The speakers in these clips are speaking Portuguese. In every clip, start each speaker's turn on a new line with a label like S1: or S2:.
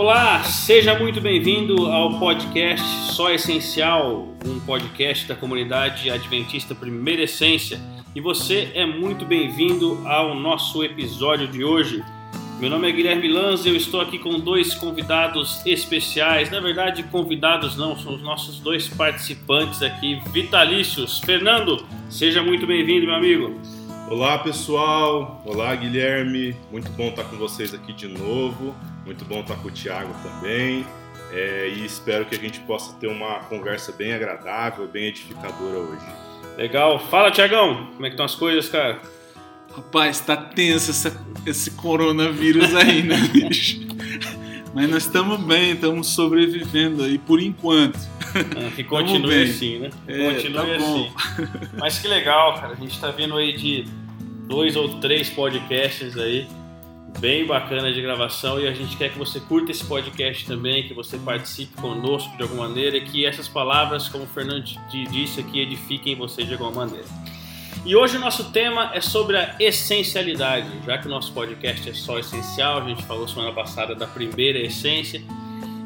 S1: Olá, seja muito bem-vindo ao podcast Só Essencial, um podcast da comunidade Adventista Primeira Essência. E você é muito bem-vindo ao nosso episódio de hoje. Meu nome é Guilherme Lanz e eu estou aqui com dois convidados especiais. Na verdade, convidados não, são os nossos dois participantes aqui vitalícios. Fernando, seja muito bem-vindo, meu amigo.
S2: Olá, pessoal. Olá, Guilherme. Muito bom estar com vocês aqui de novo. Muito bom estar com o Thiago também. É, e espero que a gente possa ter uma conversa bem agradável, bem edificadora hoje.
S1: Legal. Fala, Tiagão. Como é que estão as coisas, cara?
S3: Rapaz, tá tenso essa, esse coronavírus aí, né, bicho? Mas nós estamos bem, estamos sobrevivendo aí por enquanto.
S1: Ah, que continue assim, né?
S3: É,
S1: continue
S3: tá
S1: assim. Mas que legal, cara. A gente tá vendo aí de dois ou três podcasts aí bem bacana de gravação e a gente quer que você curta esse podcast também, que você participe conosco de alguma maneira e que essas palavras, como o Fernando disse aqui, edifiquem você de alguma maneira. E hoje o nosso tema é sobre a essencialidade, já que o nosso podcast é só essencial, a gente falou semana passada da primeira essência.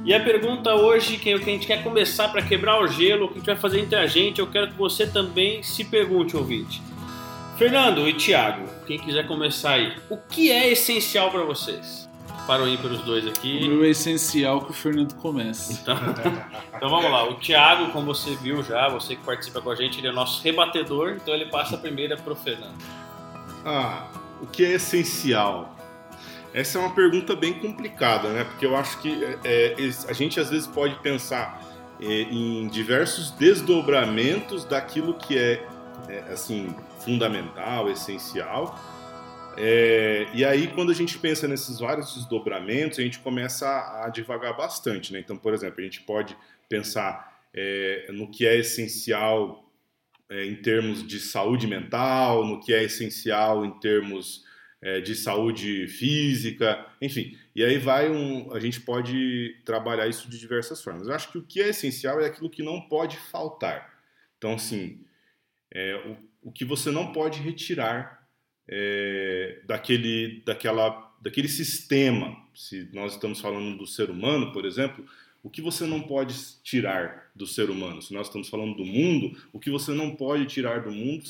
S1: E a pergunta hoje, que a gente quer começar para quebrar o gelo, o que a gente vai fazer entre a gente, eu quero que você também se pergunte, ouvinte. Fernando e Thiago, quem quiser começar aí, o que é essencial para vocês? Para o ímpar os dois aqui.
S3: O meu é essencial que o Fernando comece.
S1: Então, então vamos lá. O Thiago, como você viu já, você que participa com a gente, ele é nosso rebatedor, então ele passa a primeira para o Fernando.
S2: Ah, o que é essencial? Essa é uma pergunta bem complicada, né? Porque eu acho que é, a gente às vezes pode pensar é, em diversos desdobramentos daquilo que é, é assim fundamental, essencial. É, e aí, quando a gente pensa nesses vários desdobramentos, a gente começa a, a divagar bastante. Né? Então, por exemplo, a gente pode pensar é, no que é essencial é, em termos de saúde mental, no que é essencial em termos é, de saúde física, enfim. E aí vai um, a gente pode trabalhar isso de diversas formas. Eu acho que o que é essencial é aquilo que não pode faltar. Então, assim, é, o, o que você não pode retirar é, daquele, daquela, daquele sistema. Se nós estamos falando do ser humano, por exemplo, o que você não pode tirar do ser humano? Se nós estamos falando do mundo, o que você não pode tirar do mundo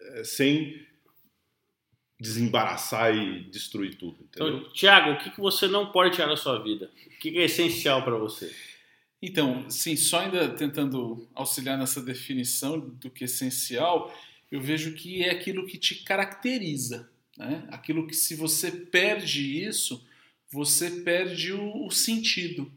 S2: é, sem desembaraçar e destruir tudo. Entendeu?
S1: Então, Tiago, o que, que você não pode tirar da sua vida? O que, que é essencial para você?
S3: Então, sim, só ainda tentando auxiliar nessa definição do que é essencial, eu vejo que é aquilo que te caracteriza, né? Aquilo que se você perde isso, você perde o, o sentido,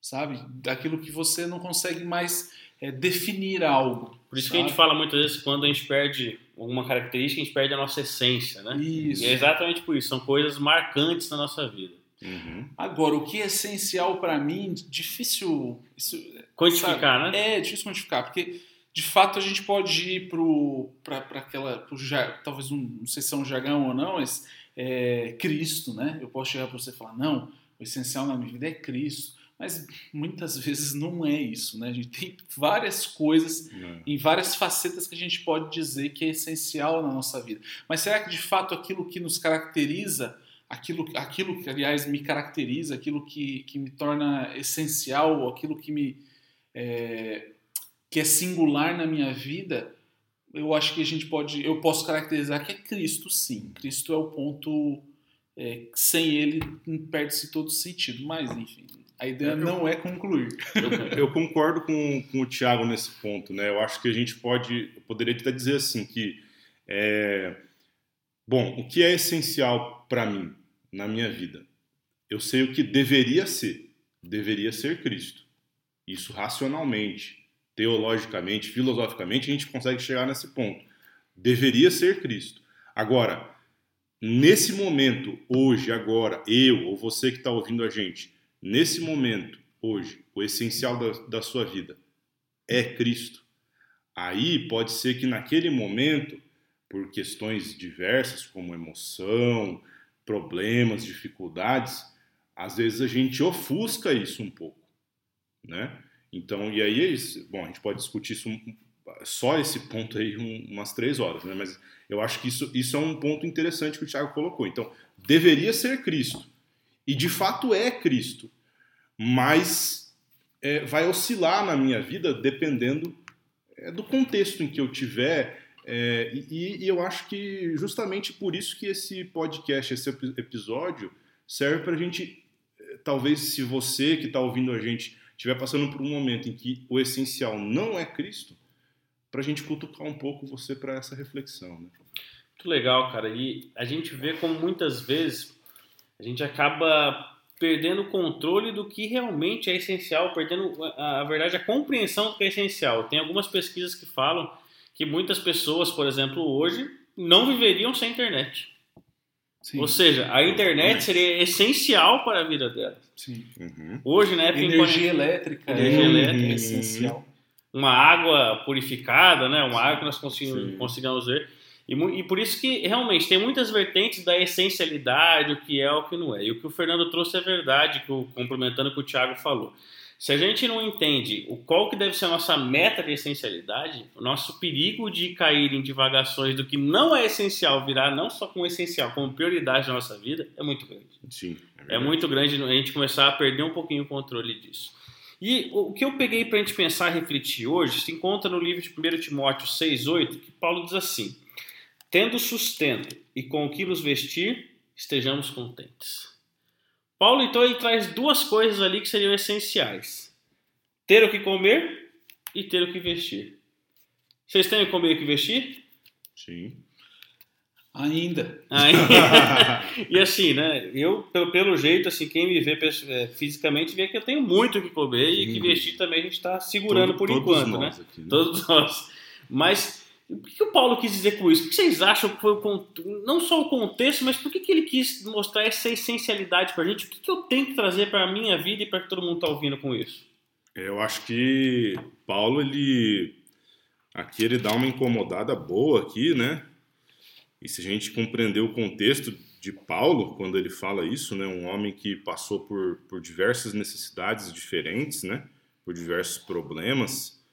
S3: sabe? Daquilo que você não consegue mais é, definir algo.
S1: Por isso
S3: sabe?
S1: que a gente fala muitas vezes quando a gente perde alguma característica, a gente perde a nossa essência, né?
S3: Isso.
S1: E é exatamente por isso, são coisas marcantes na nossa vida.
S2: Uhum.
S3: Agora, o que é essencial para mim, difícil isso,
S1: Quantificar,
S3: sabe?
S1: né?
S3: É difícil quantificar, porque de fato a gente pode ir para aquela, pro, talvez um, não sei se é um jargão ou não, mas é, Cristo, né? Eu posso chegar para você e falar, não, o essencial na minha vida é Cristo. Mas muitas vezes não é isso, né? A gente tem várias coisas
S2: Não.
S3: em várias facetas que a gente pode dizer que é essencial na nossa vida. Mas será que de fato aquilo que nos caracteriza, aquilo, aquilo que aliás me caracteriza, aquilo que, que me torna essencial, aquilo que me é, que é singular na minha vida, eu acho que a gente pode, eu posso caracterizar que é Cristo, sim. Cristo é o ponto é, sem ele perde-se todo sentido. Mas enfim, a ideia
S2: Eu-
S3: não é concluir.
S2: Eu, eu concordo com, com o Thiago nesse ponto, né? Eu acho que a gente pode, eu poderia até dizer assim que, é, bom, o que é essencial para mim na minha vida? Eu sei o que deveria ser, deveria ser Cristo. Isso racionalmente, teologicamente, filosoficamente, a gente consegue chegar nesse ponto. Deveria ser Cristo. Agora, nesse momento, hoje, agora, eu ou você que está ouvindo a gente, nesse momento, hoje, o essencial da, da sua vida é Cristo. Aí pode ser que naquele momento, por questões diversas, como emoção, problemas, dificuldades, às vezes a gente ofusca isso um pouco, né? Então, e aí, é bom, a gente pode discutir isso só esse ponto aí um- umas três horas, né? Mas eu acho que isso, isso é um ponto interessante que o Thiago colocou. Então, deveria ser Cristo. E de fato é Cristo. mas é, vai oscilar na minha vida dependendo é, do contexto em que eu tiver. É, e, e, eu acho que justamente por isso que esse podcast, esse episódio, serve para a gente, é, talvez se você que está ouvindo a gente estiver passando por um momento em que o essencial não é Cristo, para a gente cutucar um pouco você para essa reflexão. Né?
S1: Muito legal, cara. E a gente vê como muitas vezes a gente acaba perdendo o controle do que realmente é essencial, perdendo, a, a verdade, a compreensão do que é essencial. Tem algumas pesquisas que falam que muitas pessoas, por exemplo, hoje, não viveriam sem internet. Sim. Ou seja, a internet seria essencial para a vida delas.
S3: Sim.
S1: Uhum. Hoje, né?
S3: Energia elétrica.
S1: Energia é, elétrica. É essencial. Uma água purificada, né? Uma água que nós conseguimos, conseguimos ver. E, e, por isso que realmente tem muitas vertentes da essencialidade, o que é, o que não é. E o que o Fernando trouxe é verdade, que o, complementando o que o Thiago falou. Se a gente não entende o qual que deve ser a nossa meta de essencialidade, o nosso perigo de cair em divagações do que não é essencial virar não só como essencial, como prioridade na nossa vida, é muito grande.
S2: Sim.
S1: É, é muito grande a gente começar a perder um pouquinho o controle disso. E o que eu peguei para a gente pensar e refletir hoje se encontra no livro de 1 Timóteo 6,8, que Paulo diz assim: Tendo sustento e com o que nos vestir, estejamos contentes. Paulo, então, ele traz duas coisas ali que seriam essenciais: ter o que comer e ter o que vestir. Vocês têm o que comer e o que vestir?
S2: Sim.
S3: Ainda.
S1: Ainda. e assim, né? Eu, pelo, pelo jeito, assim, quem me vê é, fisicamente vê que eu tenho muito o que comer e que vestir também a gente está segurando Todo, por enquanto, né? Aqui, né? Todos nós. Mas o que, o Paulo quis dizer com isso? O que vocês acham que foi o, não só o contexto, mas por que, que ele quis mostrar essa essencialidade para a gente? O que, que eu tenho que trazer para a minha vida e para que todo mundo está ouvindo com isso?
S2: Eu acho que Paulo, ele aqui ele dá uma incomodada boa aqui, né? E se a gente compreender o contexto de Paulo, quando ele fala isso, né? Um homem que passou por, por diversas necessidades diferentes, né? Por diversos problemas,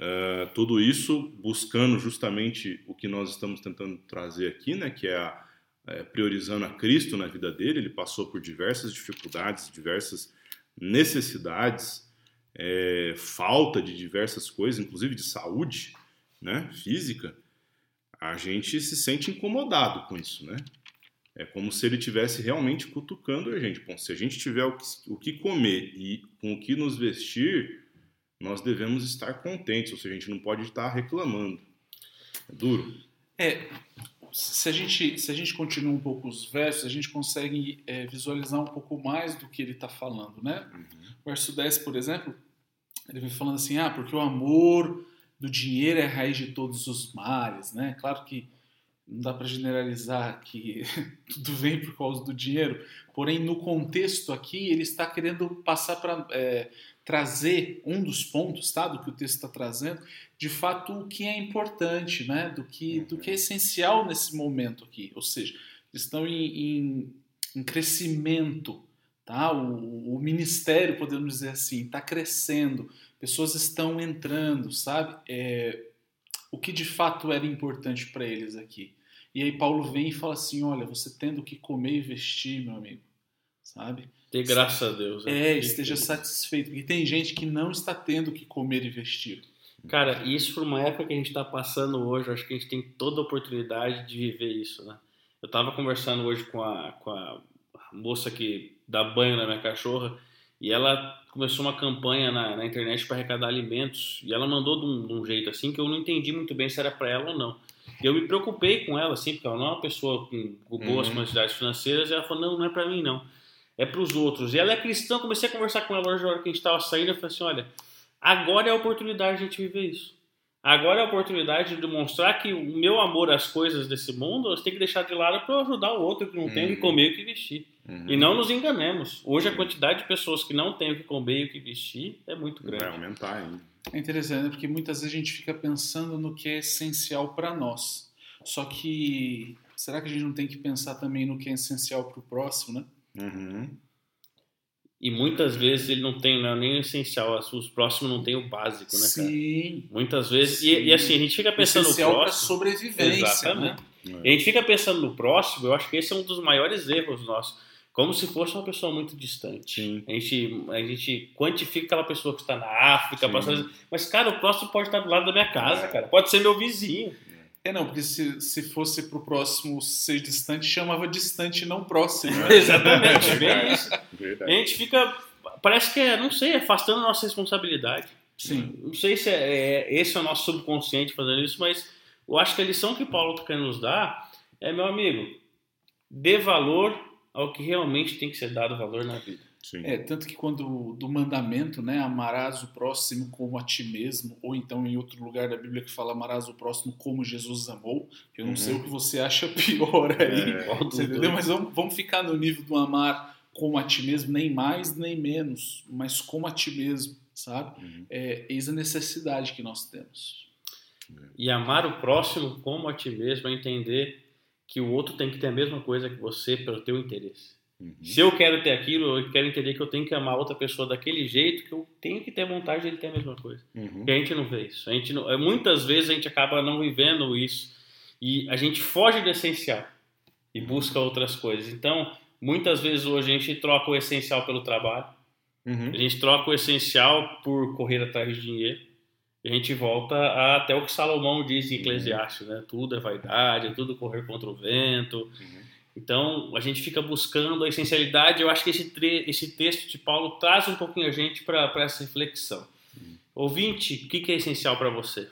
S2: Uh, tudo isso buscando justamente o que nós estamos tentando trazer aqui, né, que é, a, é, priorizando a Cristo na vida dele. Ele passou por diversas dificuldades, diversas necessidades, é, falta de diversas coisas, inclusive de saúde né, física. A gente se sente incomodado com isso, né? É como se ele tivesse realmente cutucando a gente. Bom, se a gente tiver o que comer e com o que nos vestir, nós devemos estar contentes, ou seja, a gente não pode estar reclamando. É duro.
S3: É, se a gente, se a gente continua um pouco os versos, a gente consegue é, visualizar um pouco mais do que ele está falando, né? Uhum. Verso 10, por exemplo, ele vem falando assim, ah, porque o amor do dinheiro é a raiz de todos os males, né? Claro que não dá para generalizar que tudo vem por causa do dinheiro, porém no contexto aqui ele está querendo passar para é, trazer um dos pontos, tá, do que o texto está trazendo, de fato o que é importante, né, do que do que é essencial nesse momento aqui, ou seja, estão em, em, em crescimento, tá, o, o, ministério podemos dizer assim está crescendo, pessoas estão entrando, sabe, é, o que de fato era importante para eles aqui. E aí Paulo vem e fala assim: olha, você tendo que comer e vestir, meu amigo, sabe?
S1: Ter graças a Deus.
S3: Né? É, esteja satisfeito. E tem gente que não está tendo que comer e vestir.
S1: Cara, isso por uma época que a gente está passando hoje, acho que a gente tem toda a oportunidade de viver isso, né? Eu estava conversando hoje com a, com a moça que dá banho na minha cachorra e ela começou uma campanha na, na internet para arrecadar alimentos e ela mandou de um, de um, jeito assim que eu não entendi muito bem se era para ela ou não. E eu me preocupei com ela, assim, porque ela não é uma pessoa com, com boas uhum. capacidades financeiras e ela falou: não, não é para mim não é para os outros. E ela é cristã, comecei a conversar com ela hoje na hora que a gente estava saindo, eu falei assim, olha, agora é a oportunidade de a gente viver isso. Agora é a oportunidade de demonstrar que o meu amor às coisas desse mundo, você tem que deixar de lado para ajudar o outro que não uhum. tem o que uhum. comer e o que vestir. Uhum. E não nos enganemos. Hoje a quantidade de pessoas que não têm o que comer e o que vestir é muito grande.
S2: Vai aumentar ainda.
S3: É interessante, porque muitas vezes a gente fica pensando no que é essencial para nós. Só que será que a gente não tem que pensar também no que é essencial para o próximo, né?
S2: Uhum.
S1: E muitas vezes ele não tem não, é nem o essencial, os próximos não tem o básico, né, cara?
S3: Sim.
S1: Muitas vezes. E, e, assim, a gente fica pensando
S3: no
S1: próximo.
S3: Para sobrevivência.
S1: Exatamente. Né? E a gente fica pensando no próximo, eu acho que esse é um dos maiores erros nossos. como se fosse uma pessoa muito distante.
S2: Sim.
S1: A gente, a gente quantifica aquela pessoa que está na África,
S2: Sim.
S1: passando- mas cara, o próximo pode estar do lado da minha casa, cara. Pode ser meu vizinho.
S3: É, não, porque se, se fosse pro próximo ser distante, chamava distante, não próximo. né?
S1: Exatamente, bem isso. A
S2: Verdade.
S1: gente fica, parece que é, não sei, afastando a nossa responsabilidade.
S3: Sim.
S1: Não sei se é, é- esse é o nosso subconsciente fazendo isso, mas eu acho que a lição que Paulo está querendo nos dar é, meu amigo, dê valor ao que realmente tem que ser dado valor na vida.
S2: Sim.
S3: É, tanto que quando do mandamento, né, amarás o próximo como a ti mesmo, ou então em outro lugar da Bíblia que fala amarás o próximo como Jesus amou, eu não
S2: Uhum.
S3: sei o que você acha pior aí,
S2: É,
S3: você entendeu? Mas vamos, vamos ficar no nível do amar como a ti mesmo, nem mais nem menos, mas como a ti mesmo, sabe?
S2: Uhum.
S3: É, eis a necessidade que nós temos.
S1: E amar o próximo como a ti mesmo é entender que o outro tem que ter a mesma coisa que você pelo teu interesse.
S2: Uhum.
S1: Se eu quero ter aquilo, eu quero entender que eu tenho que amar outra pessoa daquele jeito que eu tenho que ter vontade de ele ter a mesma coisa.
S2: Uhum.
S1: Porque a gente não vê isso. A gente não, é, muitas vezes a gente acaba não vivendo isso e a gente foge do essencial e busca outras coisas. Então, muitas vezes hoje a gente troca o essencial pelo trabalho,
S2: Uhum.
S1: a gente troca o essencial por correr atrás de dinheiro. E a gente volta a, até o que Salomão diz em Eclesiastes, né? Tudo é vaidade, é tudo correr contra o vento. Então, a gente fica buscando a essencialidade. Eu acho que esse, esse texto de Paulo traz um pouquinho a gente para essa reflexão. Ouvinte, o que, que é essencial para você?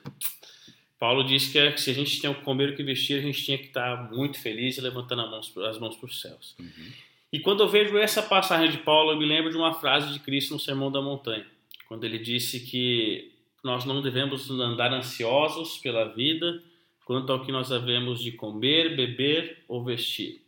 S1: Paulo diz que, é que se a gente tem o que comer o que vestir, a gente tinha que estar muito feliz e levantando as mãos, para os céus.
S2: Uhum.
S1: E quando eu vejo essa passagem de Paulo, eu me lembro de uma frase de Cristo no Sermão da Montanha, quando ele disse que nós não devemos andar ansiosos pela vida quanto ao que nós havemos de comer, beber ou vestir,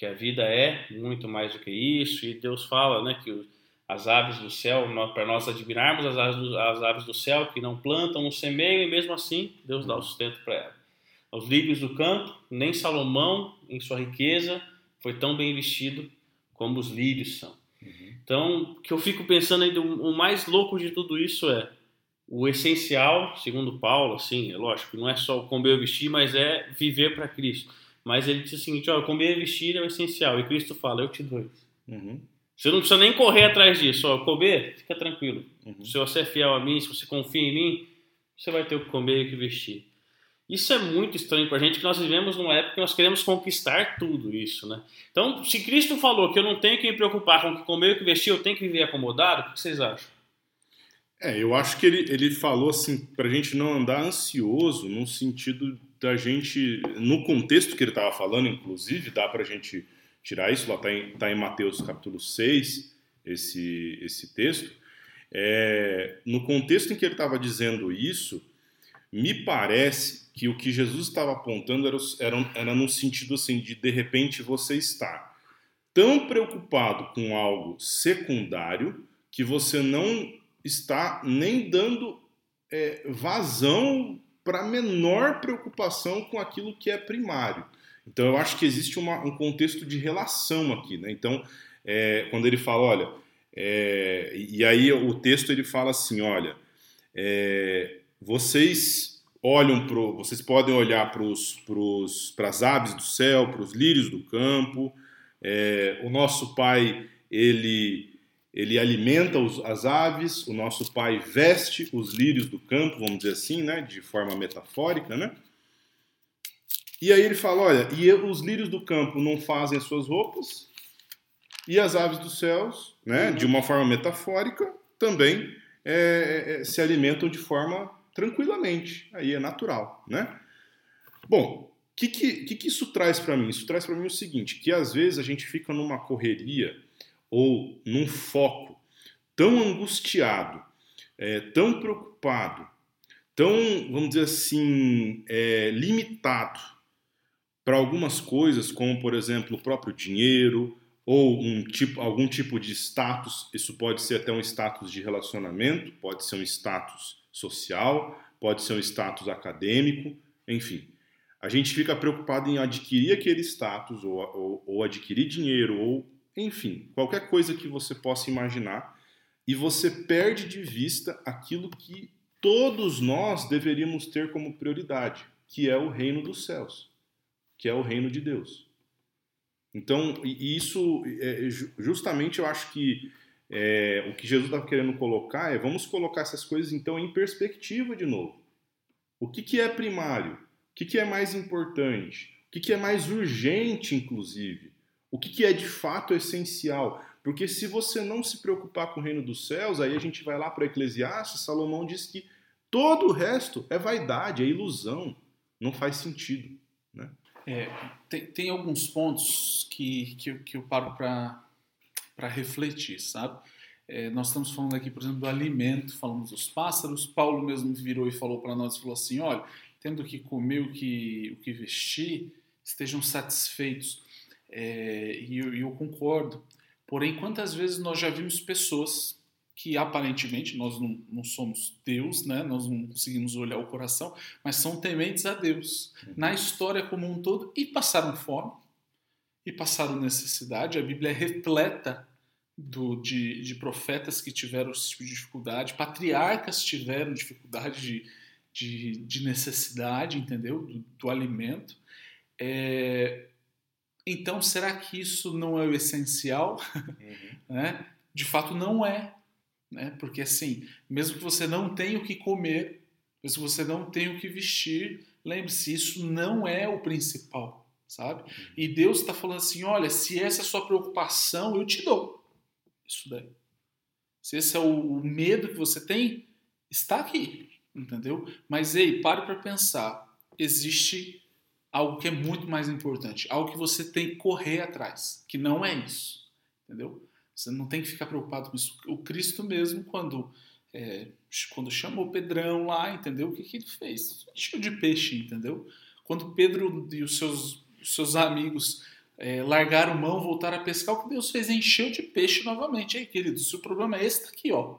S1: porque a vida é muito mais do que isso. E Deus fala, né, que as aves do céu, para nós admirarmos as aves, do, as aves do céu que não plantam, não semeiam e mesmo assim Deus dá o sustento para elas. Os lírios do campo, nem Salomão, em sua riqueza, foi tão bem vestido como os lírios são. Então, o que eu fico pensando ainda, o mais louco de tudo isso é o essencial, segundo Paulo, assim, é lógico, não é só o comer e vestir, mas é viver para Cristo. Mas ele diz o seguinte, ó, comer e vestir é o essencial, e Cristo fala, eu te dou.
S2: Uhum.
S1: Você não precisa nem correr atrás disso, ó, comer, fica tranquilo.
S2: Uhum.
S1: Se você é fiel a mim, se você confia em mim, você vai ter o que comer e o que vestir. Isso é muito estranho pra gente, que nós vivemos numa época que nós queremos conquistar tudo isso, né? Então, se Cristo falou que eu não tenho que me preocupar com o que comer e o que vestir, eu tenho que viver acomodado, o que vocês acham?
S2: É, eu acho que ele, ele falou assim, pra gente não andar ansioso, no sentido da gente, no contexto que ele estava falando, inclusive, dá pra gente tirar isso, lá tá em, tá em Mateus capítulo 6, esse, esse texto. É, no contexto em que ele estava dizendo isso, me parece que o que Jesus estava apontando era, era, era no sentido assim, de de repente você estar tão preocupado com algo secundário que você não está nem dando é, vazão para menor preocupação com aquilo que é primário. Então eu acho que existe uma, um contexto de relação aqui, né? Então é, quando ele fala, olha, é, e aí o texto ele fala assim, olha, é, vocês olham pro, vocês podem olhar para as aves do céu, para os lírios do campo. É, o nosso pai ele ele alimenta os, as aves, o nosso pai veste os lírios do campo, vamos dizer assim, né, de forma metafórica, né? E aí ele fala, olha, e os lírios do campo não fazem as suas roupas, e as aves dos céus, né, de uma forma metafórica, também é, é, se alimentam de forma tranquilamente, aí é natural, né? Bom, o que, que, que, que isso traz para mim? Isso traz para mim o seguinte, que às vezes a gente fica numa correria ou num foco tão angustiado, é, tão preocupado, tão, vamos dizer assim, é, limitado para algumas coisas, como por exemplo o próprio dinheiro ou um tipo, algum tipo de status. Isso pode ser até um status de relacionamento, pode ser um status social, pode ser um status acadêmico, enfim. A gente fica preocupado em adquirir aquele status ou, ou, ou adquirir dinheiro ou enfim, qualquer coisa que você possa imaginar, e você perde de vista aquilo que todos nós deveríamos ter como prioridade, que é o reino dos céus, que é o reino de Deus. Então, isso, é, justamente eu acho que é, o que Jesus está querendo colocar é vamos colocar essas coisas então em perspectiva de novo. O que, que é primário? O que, que é mais importante? O que, que é mais urgente, inclusive? O que, que é de fato essencial? Porque se você não se preocupar com o reino dos céus, aí a gente vai lá para Eclesiastes, Salomão diz que todo o resto é vaidade, é ilusão, não faz sentido. Né?
S3: É, tem, tem, alguns pontos que, que, que eu paro para refletir, sabe? É, nós estamos falando aqui, por exemplo, do alimento, falamos dos pássaros. Paulo mesmo virou e falou para nós, falou assim, olha, tendo que comer o que, o que vestir, estejam satisfeitos. É, e eu, eu concordo. Porém, quantas vezes nós já vimos pessoas que aparentemente nós não, não, somos Deus, né? nós não conseguimos olhar o coração, mas são tementes a Deus uhum. na história como um todo e passaram fome e passaram necessidade. A Bíblia é repleta do, de, de profetas que tiveram esse tipo de dificuldade, patriarcas tiveram dificuldade de, de, de necessidade, entendeu? Do, do alimento. É, então, será que isso não é o essencial? Uhum. né? De fato, não é. Né? Porque, assim, mesmo que você não tenha o que comer, mesmo que você não tenha o que vestir, lembre-se, isso não é o principal, sabe? Uhum. E Deus está falando assim: olha, se essa é a sua preocupação, eu te dou. Isso daí. Se esse é o medo que você tem, está aqui, entendeu? Mas, ei, pare para pensar. Existe algo que é muito mais importante, algo que você tem que correr atrás, que não é isso, entendeu? Você não tem que ficar preocupado com isso. O Cristo mesmo, quando é, quando chamou Pedrão lá, entendeu? O que, que ele fez? Encheu de peixe, entendeu? Quando Pedro e os seus, seus amigos é, largaram mão, voltaram a pescar, o que Deus fez? Encheu de peixe novamente. Aí, queridos, se o problema é esse, tá aqui, ó.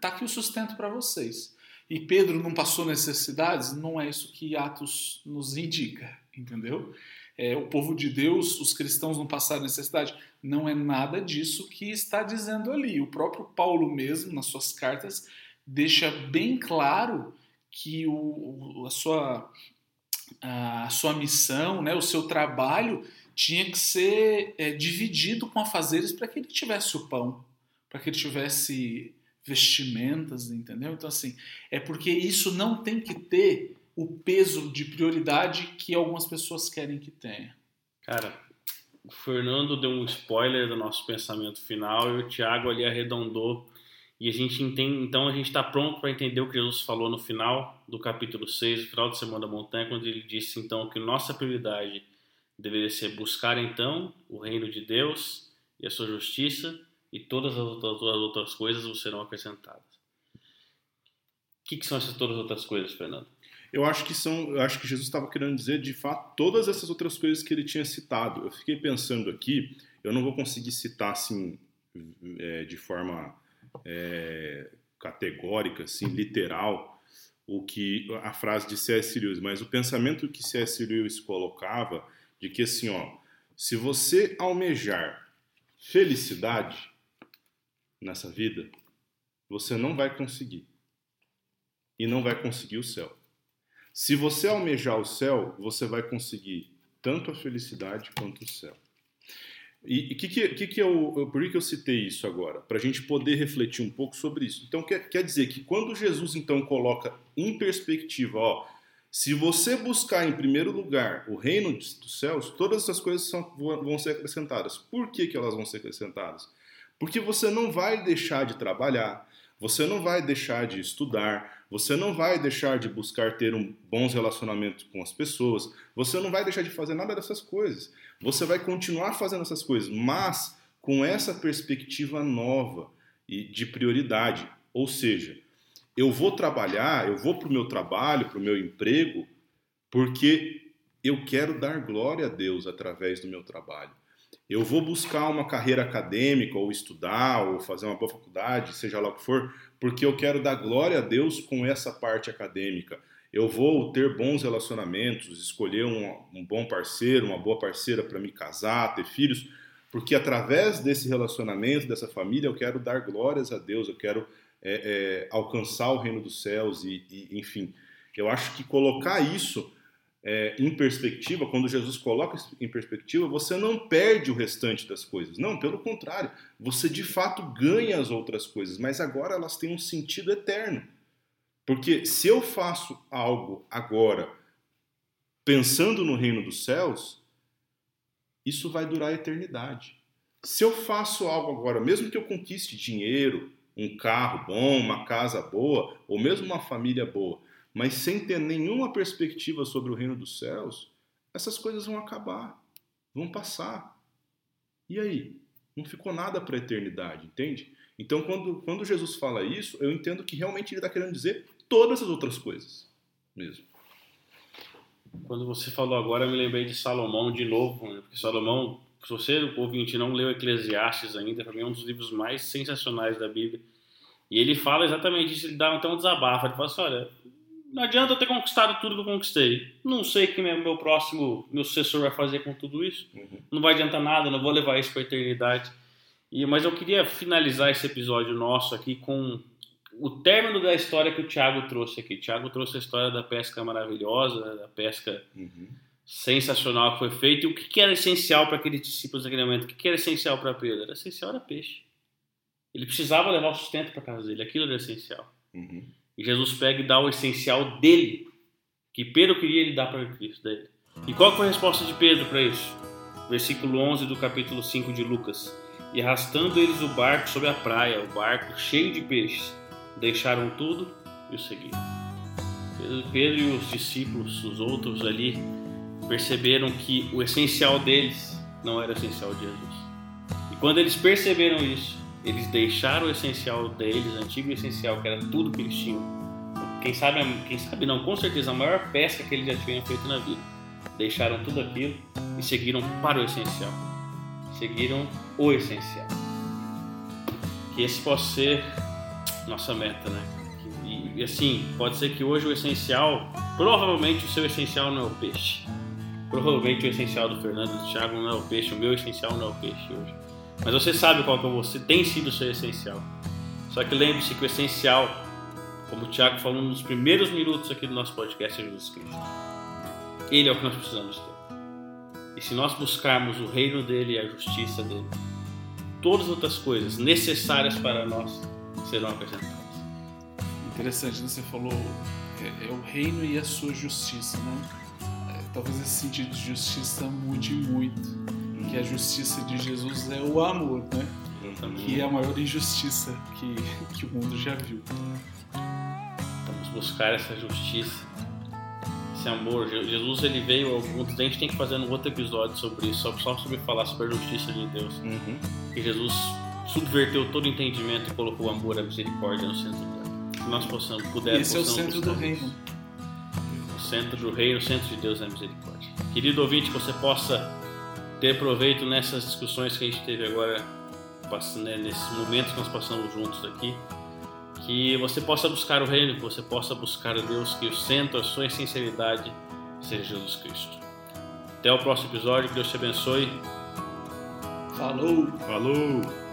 S3: Tá aqui o sustento para vocês. E Pedro não passou necessidades? Não é isso que Atos nos indica entendeu? É, o povo de Deus, os cristãos não passaram necessidade. Não é nada disso que está dizendo ali. O próprio Paulo mesmo, nas suas cartas, deixa bem claro que o, a, sua, a sua missão, né, o seu trabalho tinha que ser é, dividido com afazeres para que ele tivesse o pão, para que ele tivesse vestimentas, entendeu? Então, assim, é porque isso não tem que ter o peso de prioridade que algumas pessoas querem que tenha.
S1: Cara, o Fernando deu um spoiler do nosso pensamento final e o Tiago ali arredondou. E a gente entende, então a gente está pronto para entender o que Jesus falou no final do capítulo 6, no final do Semana da Montanha, quando ele disse então que nossa prioridade deveria ser buscar então o reino de Deus e a sua justiça e todas as outras, as outras coisas serão acrescentadas. O que, que são essas todas as outras coisas, Fernando?
S2: Eu acho que são, eu acho que Jesus estava querendo dizer de fato todas essas outras coisas que ele tinha citado. Eu fiquei pensando aqui, eu não vou conseguir citar assim é, de forma é, categórica, assim, literal, o que a frase de C.S. Lewis, mas o pensamento que C.S. Lewis colocava de que assim, ó, se você almejar felicidade nessa vida, você não vai conseguir. E não vai conseguir o céu. Se você almejar o céu, você vai conseguir tanto a felicidade quanto o céu. E que, que, que, que eu, por que eu citei isso agora? Para a gente poder refletir um pouco sobre isso. Então, quer, quer dizer que quando Jesus então coloca em perspectiva, ó, se você buscar em primeiro lugar o reino dos céus, todas essas coisas são, vão ser acrescentadas. Por que, que elas vão ser acrescentadas? Porque você não vai deixar de trabalhar, você não vai deixar de estudar, você não vai deixar de buscar ter um bons relacionamentos com as pessoas, você não vai deixar de fazer nada dessas coisas. Você vai continuar fazendo essas coisas, mas com essa perspectiva nova e de prioridade. Ou seja, eu vou trabalhar, eu vou para o meu trabalho, para o meu emprego, porque eu quero dar glória a Deus através do meu trabalho. Eu vou buscar uma carreira acadêmica, ou estudar, ou fazer uma boa faculdade, seja lá o que for, porque eu quero dar glória a Deus com essa parte acadêmica. Eu vou ter bons relacionamentos, escolher um, um bom parceiro, uma boa parceira para me casar, ter filhos, porque através desse relacionamento, dessa família, eu quero dar glórias a Deus, eu quero é, é, alcançar o reino dos céus e, e, enfim. Eu acho que colocar isso é, em perspectiva, quando Jesus coloca em perspectiva, você não perde o restante das coisas. Não, pelo contrário, você de fato ganha as outras coisas, mas agora elas têm um sentido eterno. Porque se eu faço algo agora pensando no reino dos céus, isso vai durar a eternidade. Se eu faço algo agora, mesmo que eu conquiste dinheiro, um carro bom, uma casa boa, ou mesmo uma família boa, mas sem ter nenhuma perspectiva sobre o reino dos céus, essas coisas vão acabar, vão passar. E aí? Não ficou nada para a eternidade, entende? Então, quando, quando Jesus fala isso, eu entendo que realmente ele está querendo dizer todas as outras coisas mesmo.
S1: Quando você falou agora, eu me lembrei de Salomão de novo, né? porque Salomão, se você, ouvinte, não leu Eclesiastes ainda, para mim é um dos livros mais sensacionais da Bíblia. E ele fala exatamente isso, ele dá então um desabafo. Ele fala assim: olha, não adianta eu ter conquistado tudo que eu conquistei. Não sei o que meu, meu próximo, meu sucessor vai fazer com tudo isso. Uhum. Não vai adiantar nada, não vou levar isso para a eternidade. E, mas eu queria finalizar esse episódio nosso aqui com o término da história que o Tiago trouxe aqui. O Tiago trouxe a história da pesca maravilhosa, da pesca uhum. sensacional que foi feita. E o que, que era essencial para aqueles discípulos daquele momento? O que, que era essencial para Pedro? Era essencial era peixe. Ele precisava levar o sustento para casa dele. Aquilo era essencial. Uhum. E Jesus pega e dá o essencial dele, que Pedro queria ele dar para Cristo dele. E qual foi a resposta de Pedro para isso? Versículo 11 do capítulo 5 de Lucas. E arrastando eles o barco sobre a praia, o barco cheio de peixes, deixaram tudo e o seguiram. Pedro e os discípulos, os outros ali, perceberam que o essencial deles não era o essencial de Jesus. E quando eles perceberam isso, eles deixaram o essencial deles, antigo essencial, que era tudo que eles tinham. Quem sabe, quem sabe não, com certeza a maior pesca que eles já tinham feito na vida. Deixaram tudo aquilo e seguiram para o essencial. Seguiram o essencial. Que esse possa ser nossa meta, né? E, e assim, pode ser que hoje o essencial, provavelmente o seu essencial não é o peixe. Provavelmente o essencial do Fernando do Thiago não é o peixe, o meu essencial não é o peixe hoje. Mas você sabe qual que é você tem sido o seu essencial. Só que lembre-se que o essencial, como o Tiago falou nos primeiros minutos aqui do nosso podcast, é Jesus Cristo. Ele é o que nós precisamos ter. E se nós buscarmos o reino dele e a justiça dele, todas as outras coisas necessárias para nós serão acrescentadas.
S3: Interessante, né? você falou é, é, o reino e a sua justiça, né? É, talvez esse sentido de justiça mude muito que a justiça de Jesus é o amor, né? Que é a maior injustiça que, que o mundo já viu.
S1: Vamos buscar essa justiça, esse amor. Jesus ele veio ao mundo, a gente tem que fazer um outro episódio sobre isso, só sobre falar sobre a justiça de Deus. Uhum. Que Jesus subverteu todo o entendimento e colocou o amor e a misericórdia no centro dela. Que nós possamos, puder,
S3: Esse é o centro do reino.
S1: O centro do reino, o centro de Deus é a misericórdia. Querido ouvinte, que você possa ter proveito nessas discussões que a gente teve agora, né, nesses momentos que nós passamos juntos aqui, que você possa buscar o reino, que você possa buscar a Deus, que o centro, a sua sinceridade seja Jesus Cristo. Até o próximo episódio, que Deus te abençoe.
S3: Falou!
S2: Falou!